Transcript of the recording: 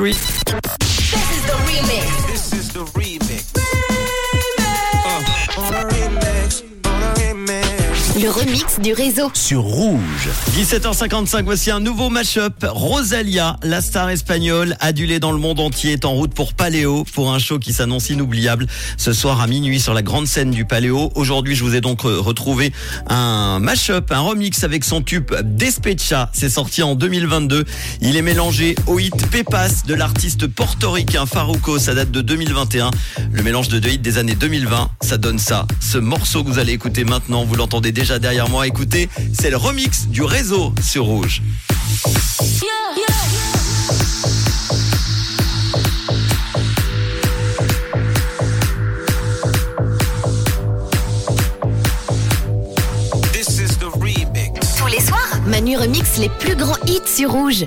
Tree. This is the remix. This is the remix. Uh, Le remix du réseau. Sur Rouge. 17h55, voici un nouveau mashup. Rosalia, la star espagnole, adulée dans le monde entier, est en route pour Paléo pour un show qui s'annonce inoubliable ce soir à minuit sur la grande scène du Paléo. Aujourd'hui, je vous ai donc retrouvé un mashup, un remix avec son tube Despecha. C'est sorti en 2022. Il est mélangé au hit Pepas de l'artiste portoricain Farouco. Ça date de 2021. Le mélange de deux hits des années 2020, ça donne ça. Ce morceau que vous allez écouter maintenant, vous l'entendez déjà derrière moi. Écoutez, c'est le remix du réseau sur Rouge. Tous les soirs, Manu remix les plus grands hits sur Rouge.